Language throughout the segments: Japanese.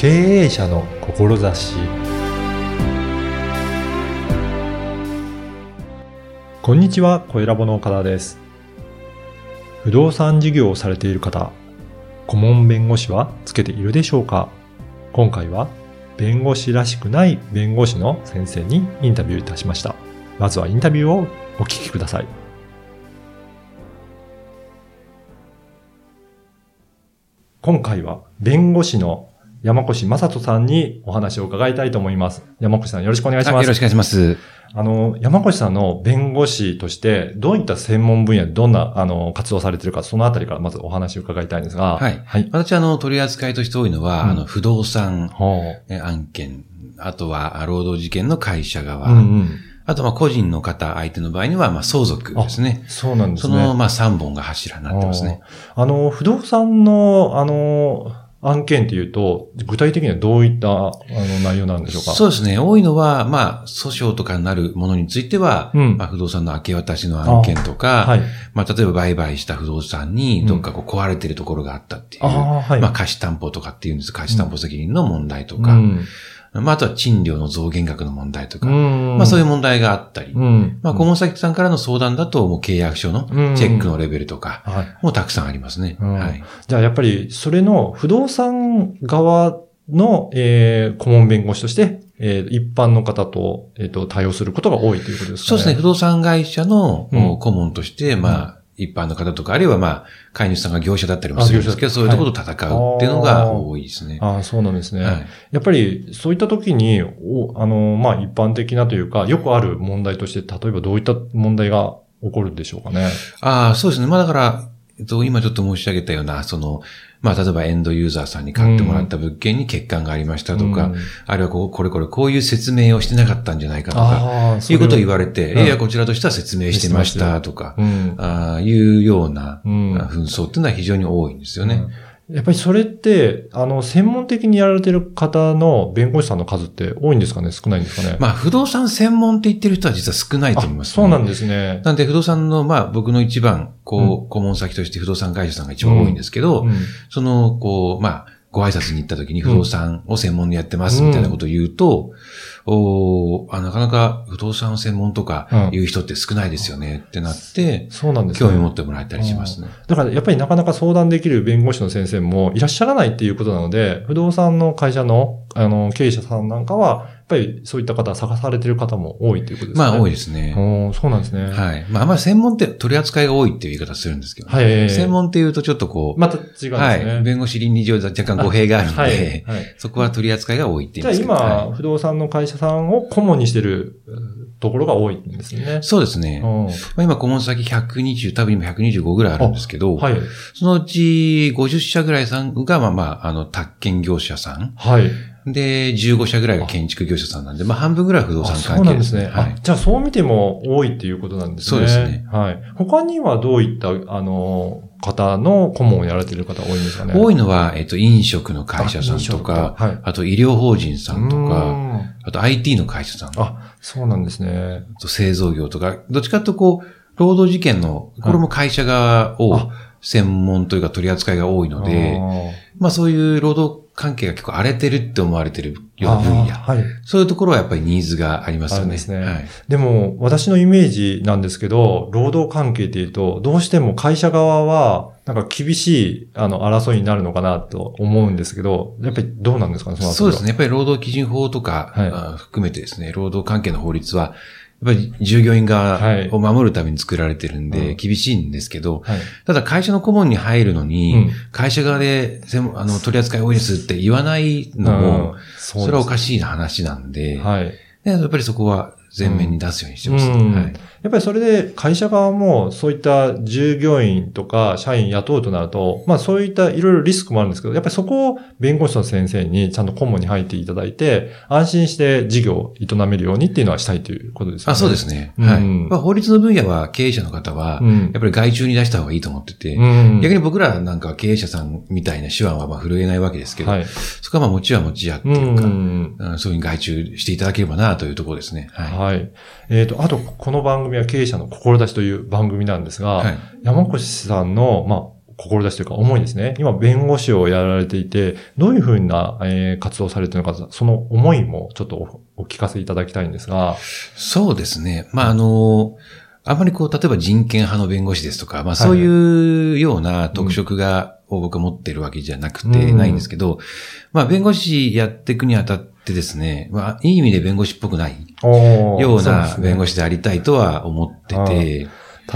経営者の志こんにちは、小ラボの岡田です。不動産事業をされている方、顧問弁護士はつけているでしょうか？今回は、弁護士らしくない弁護士の先生にインタビューいたしました。まずはインタビューをお聞きください。今回は弁護士の山越正人さんにお話を伺いたいと思います。山越さんよろしくお願いします。よろしくお願いします。あの、山越さんの弁護士として、どういった専門分野でどんな、あの、活動されているか、そのあたりからまずお話を伺いたいんですが。はいはい。私、あの、取り扱いとして多いのは、うんあの、不動産案件、あとは、労働事件の会社う。側、うんうん。あと、まあ、個人の方、相手の場合には、まあ、相続ですね。そうなんですね。その、まあ、3本が柱になってますね。あの、不動産の、あの、案件っていうと、具体的にはどういった、あの、内容なんでしょうか？そうですね。多いのは、まあ、訴訟とかになるものについては、うんまあ、不動産の明け渡しの案件とか、はい。まあ、例えば売買した不動産に、どっかこう壊れてるところがあったっていう、ああ、はい。まあ、貸し担保とかっていうんです貸し担保責任の問題とか、うん。まあ、あとは賃料の増減額の問題とか、うん。まあ、そういう問題があったり、うん。まあ、顧問先さんからの相談だと、もう契約書のうんチェックのレベルとか、はい。もうたくさんありますね。うんはい。じゃあやっぱりそれの不動産側の、えー、顧問弁護士として、えー、一般の方と、えっ、と、対応することが多いということですかね。そうですね。不動産会社のうん顧問として、まあ、一般の方とか、あるいはまあ、飼い主さんが業者だったりもするんですけど、そういうところと戦うっていうのが多いですね。ああ、そうなんですね。はい。やっぱり、そういった時に、おあの、まあ、一般的なというか、よくある問題として、例えばどういった問題が起こるんでしょうかね。ああ、そうですね。まあだから、えっと、今ちょっと申し上げたような、その、まあ、例えばエンドユーザーさんに買ってもらった物件に欠陥がありましたとか、うん。あるいはこうこれこれこういう説明をしてなかったんじゃないかとか、いうことを言われれて、うん。いや、こちらとしては説明してましたとか、うん。ああいうような、紛争っていうのは非常に多いんですよね。やっぱりそれって、あの、専門的にやられてる方の弁護士さんの数って多いんですかね？少ないんですかね？まあ、不動産専門って言ってる人は実は少ないと思います、あそうなんですね。なんで、不動産の、まあ、僕の一番、こう、顧問先として不動産会社さんが一番多いんですけど、うん。その、こう、まあ、ご挨拶に行った時に不動産を専門にやってますみたいなことを言うと、おーあなかなか不動産を専門とか言う人って少ないですよねってなって、そうなんですね。興味持ってもらえたりしますね。だからやっぱりなかなか相談できる弁護士の先生もいらっしゃらないっていうことなので、不動産の会社の、あの、経営者さんなんかは、ぱりそういった方、探されてる方も多いということですね。まあ、多いい。ですね。おーそうなんですね。はい。まあ、あんまり専門って取り扱いが多いっていう言い方するんですけど、はい。専門って言うとちょっとこう、また違うんですね。はい。弁護士倫理上若干語弊があるので、はい。はい。そこは取り扱いが多いってじゃあ言いますけど。今、はい不動産の会社さんを顧問にしてるうんところが多いんですね。そうですね。うんまあ、今、顧問先120、多分今125ぐらいあるんですけど、はい。そのうち50社ぐらいさんが、まあまあ、あの、宅建業者さん。はい。で、15社ぐらいが建築業者さんなんで、まあ半分ぐらいは不動産関係ですすね。なんでね。はいあ。じゃあそう見ても多いっていうことなんですね。そうですね。はい。他にはどういった、あの、方の顧問をやられてる方多いんですかね。い多いのは、えっと、飲食の会社さんとか、はい。あと医療法人さんとうか、ん。あと IT の会社さん、ああ、そうなんですね。と製造業とか、どっちかとこう、労働事件の、これも会社側をあ。専門というか取り扱いが多いので、まあそういう労働関係が結構荒れてるって思われてるような分野。はい。そういうところはやっぱりニーズがありますよね。ですねはい。でも、私のイメージなんですけど、労働関係っていうと、どうしても会社側は、なんか厳しい、あの、争いになるのかなと思うんですけど、やっぱりどうなんですかね、そのそうですね。。やっぱり労働基準法とか、はいあ含めてですね、労働関係の法律は、ぱり従業員はい。側を守るために作られてるんで、うん。厳しいんですけど、はい。ただ会社の顧問に入るのに、うん。会社側であの取り扱い多いですって言わないのも、うん。それはおかししい話なんで、はい。でやっぱりそこは前面に出すようにしてます。うんはいやっぱりそれで会社側もそういった従業員とか社員雇うとなると、まあそういったいろいろリスクもあるんですけど、やっぱりそこを弁護士の先生にちゃんと顧問に入っていただいて、安心して事業を営めるようにっていうのはしたいということですよね。あそうですね。うんはい。まあ、法律の分野は経営者の方は、うんやっぱり外注に出した方がいいと思ってて、うん。逆に僕らなんかは経営者さんみたいな手腕はまあ震えないわけですけど、はい。そこはまあ持ちは持ちやってういうか、ん。うんそういうふうに外注していただければなというところですね。はい。はい。えっ、と、あと、この番組は経営者の志という番組なんですが、はい。山越さんの、まあ、志というか思いですね。今、弁護士をやられていて、どういうふうな、えー、活動されているのか、その思いもちょっとお聞かせいただきたいんですが。そうですね。まあ、あの、あまりこう、例えば人権派の弁護士ですとか、まあそういうような特色が、を僕は持ってるわけじゃなくて、ないんですけど、まあ弁護士やっていくにあたってですね、まあいい意味で弁護士っぽくないような弁護士でありたいとは思ってて、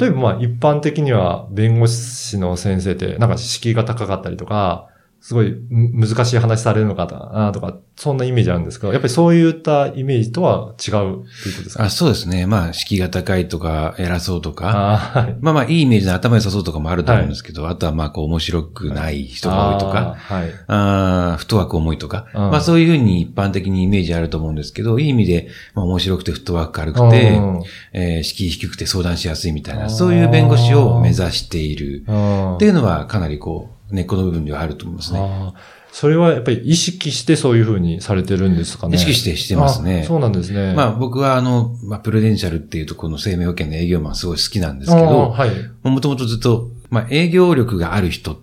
例えばまあ一般的には弁護士の先生ってなんか敷居が高かったりとか、すごい難しい話されるのかなとか、そんなイメージあるんですけど、やっぱりそういったイメージとは違うということですか？あそうですね。まあ、敷居が高いとか、偉そうとか、はい、まあまあ、いいイメージで頭良さそうとかもあると思うんですけど、はい、あとはまあ、こう、面白くない人が多いとか、はい、あフットワーク重いとか、まあそういうふうに一般的にイメージあると思うんですけど、いい意味で、まあ面白くてフットワーク軽くて、えー、敷居低くて相談しやすいみたいな、そういう弁護士を目指している。っていうのはかなりこう、根っこの部分ではあると思いますね。それはやっぱり意識してそういうふうにされてるんですかね意識してしてますね。そうなんですね。まあ僕はあの、まあプレデンシャルっていうところの生命保険の営業マンすごい好きなんですけど、はい。もともとずっと、まあ営業力がある人っ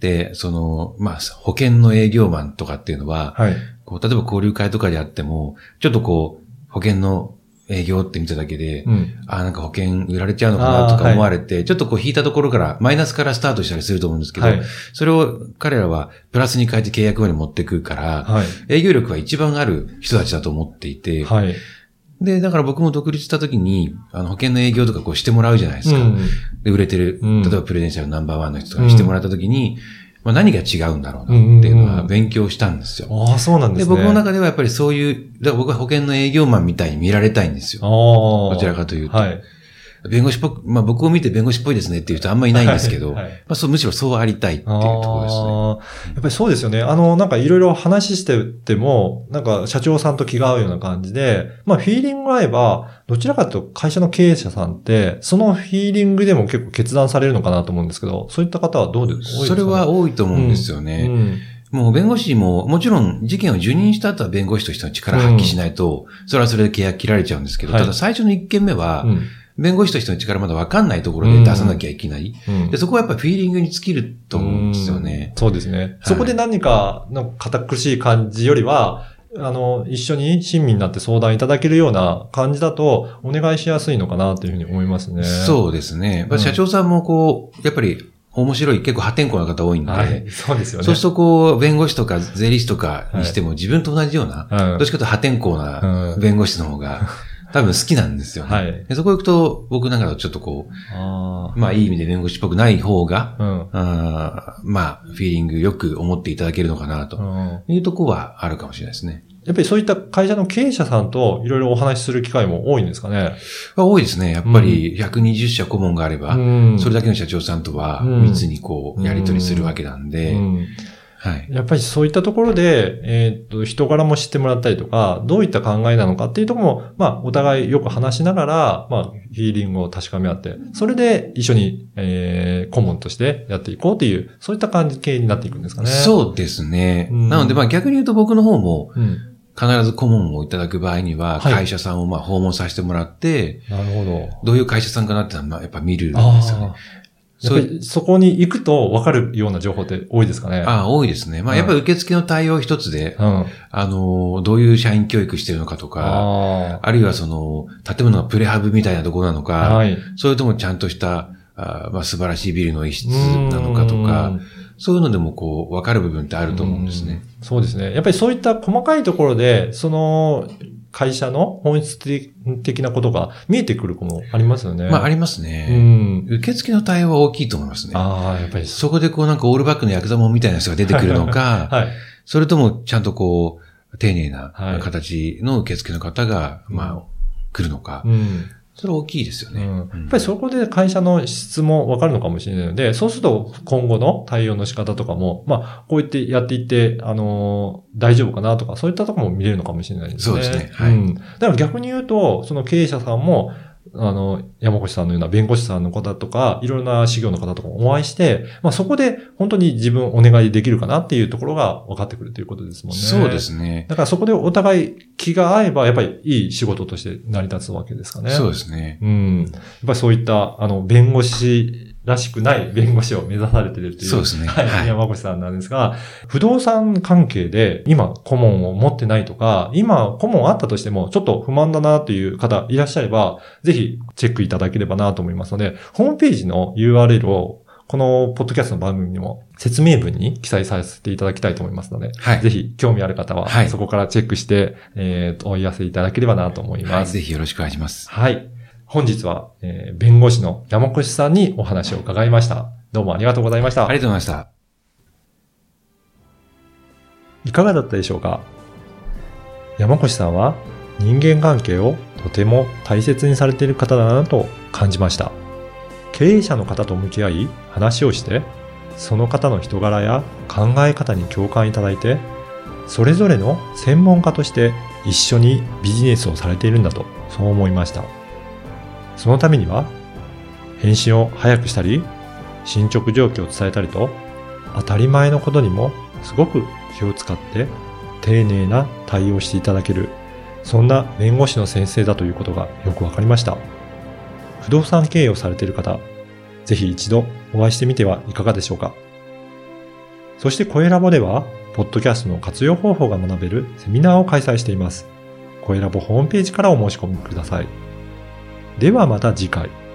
て、うん、その、まあ保険の営業マンとかっていうのは、はい。こう、例えば交流会とかであっても、ちょっとこう、保険の営業って見ただけで、うん、あなんか保険売られちゃうのかなとか思われて、はい、ちょっとこう引いたところから、マイナスからスタートしたりすると思うんですけど、はい、それを彼らはプラスに変えて契約まで持ってくるから、はい、営業力は一番ある人たちだと思っていて、で、だから僕も独立した時に、あの保険の営業とかこうしてもらうじゃないですか。うん、で売れてる、例えばプレデンシャルナンバーワンの人とかにしてもらった時に、まあ、何が違うんだろうなっていうのは勉強したんですよ。ああ、そうなんですね。で、僕の中ではやっぱりそういう、だから僕は保険の営業マンみたいに見られたいんですよ。どちらかというと。はい。弁護士っぽく、まあ僕を見て弁護士っぽいですねっていう人あんまりいないんですけど、はい。はい、まあそう、むしろそうありたいっていうところですね。やっぱりそうですよね。あの、なんかいろいろ話してても、なんか社長さんと気が合うような感じで、まあフィーリングが合えば、どちらかというと会社の経営者さんって、そのフィーリングでも結構決断されるのかなと思うんですけど、そういった方はどうですか、ね、それは多いと思うんですよね。うん。うん。もう弁護士も、もちろん事件を受任した後は弁護士としての力を発揮しないと、それはそれで契約切られちゃうんですけど、ただ最初の一件目は、弁護士としての力まだ分かんないところで出さなきゃいけない。うん、でそこはやっぱりフィーリングに尽きると思うんですよね。うそうですね。はい、そこで何かの堅苦しい感じよりは、あの、一緒に親身になって相談いただけるような感じだと、お願いしやすいのかなというふうに思いますね。そうですね。社長さんもこう、やっぱり面白い、結構破天荒な方多いんで、はい、そうですよね。そうするとこう、弁護士とか税理士とかにしても、自分と同じような、はい、どっちかというと破天荒な弁護士の方が、多分好きなんですよね。はい。でそこ行くと、僕なんかちょっとこう、あまあいい意味で弁護士っぽくない方が、うん、あまあ、フィーリングよく思っていただけるのかな、と。いうとこはあるかもしれないですね。やっぱりそういった会社の経営者さんといろいろお話しする機会も多いんですかね。多いですね。やっぱり120社顧問があれば、うん、それだけの社長さんとは密にこう、やり取りするわけなんで、うんうんはい。やっぱりそういったところで、えっ、と、人柄も知ってもらったりとか、どういった考えなのかっていうところも、まあ、お互いよく話しながら、まあ、フィーリングを確かめ合って、それで一緒に、えー、顧問としてやっていこうっていう、そういった関係になっていくんですかね。そうですね。うん、なので、まあ、逆に言うと僕の方も、うん必ず顧問をいただく場合には、会社さんをまあ訪問させてもらって、なるほど。どういう会社さんかなってのは、やっぱ見るんですよね。そそこに行くと分かるような情報って多いですかね？ああ、多いですね。まあ、やっぱり受付の対応一つで、うん、あの、どういう社員教育してるのかとか、ああ。るいはその、建物のプレハブみたいなところなのか、はい、それともちゃんとしたあまあ、素晴らしいビルの一室なのかとか、そういうのでもこう、分かる部分ってあると思うんですね。うそうですね。やっぱりそういった細かいところで、その、会社の本質的なことが見えてくることもありますよね。まあ、ありますね。うん。受付の対応は大きいと思いますね。ああ、やっぱり。そこでこうなんかオールバックのヤクザモンみたいな人が出てくるのか、はい。それともちゃんとこう、丁寧な形の受付の方が、まあ、来るのか。うん。それ大きいですよね、うん。やっぱりそこで会社の質もわかるのかもしれないので、そうすると今後の対応の仕方とかも、まあ、こうやってやっていって、あのー、大丈夫かなとか、そういったところも見れるのかもしれないですね。そうですね。はい。うん。だから逆に言うと、その経営者さんも、あの、山越さんのような弁護士さんの方とか、いろんな事業の方とかお会いして、まあそこで本当に自分お願いできるかなっていうところが分かってくるということですもんね。そうですね。だからそこでお互い気が合えば、やっぱりいい仕事として成り立つわけですかね。そうですね。うん。やっぱりそういった、あの、弁護士らしくない弁護士を目指されているという。そうですね。はい。はい山越さんなんですが、不動産関係で今顧問を持ってないとか、今顧問あったとしてもちょっと不満だなという方いらっしゃれば、ぜひチェックいただければなと思いますので、ホームページの URL をこのポッドキャストの番組にも説明文に記載させていただきたいと思いますので、はい。ぜひ興味ある方ははいそこからチェックして、えーとお問い合わせいただければなと思いはい。ます。ぜひよろしくお願いします。はい。本日は、えー弁護士の山越さんにお話を伺いました。どうもありがとうございました。ありがとうございました。いかがだったでしょうか？山越さんは人間関係をとても大切にされている方だなと感じました。経営者の方と向き合い話をして、その方の人柄や考え方に共感いただいて、それぞれの専門家として一緒にビジネスをされているんだと、そう思いました。そのためには、返信を早くしたり、進捗状況を伝えたりと、当たり前のことにもすごく気を使って丁寧な対応していただける、そんな弁護士の先生だということがよくわかりました。不動産経営をされている方、ぜひ一度お会いしてみてはいかがでしょうか。そして声ラボでは、ポッドキャストの活用方法が学べるセミナーを開催しています。声ラボホームページからお申し込みください。ではまた次回。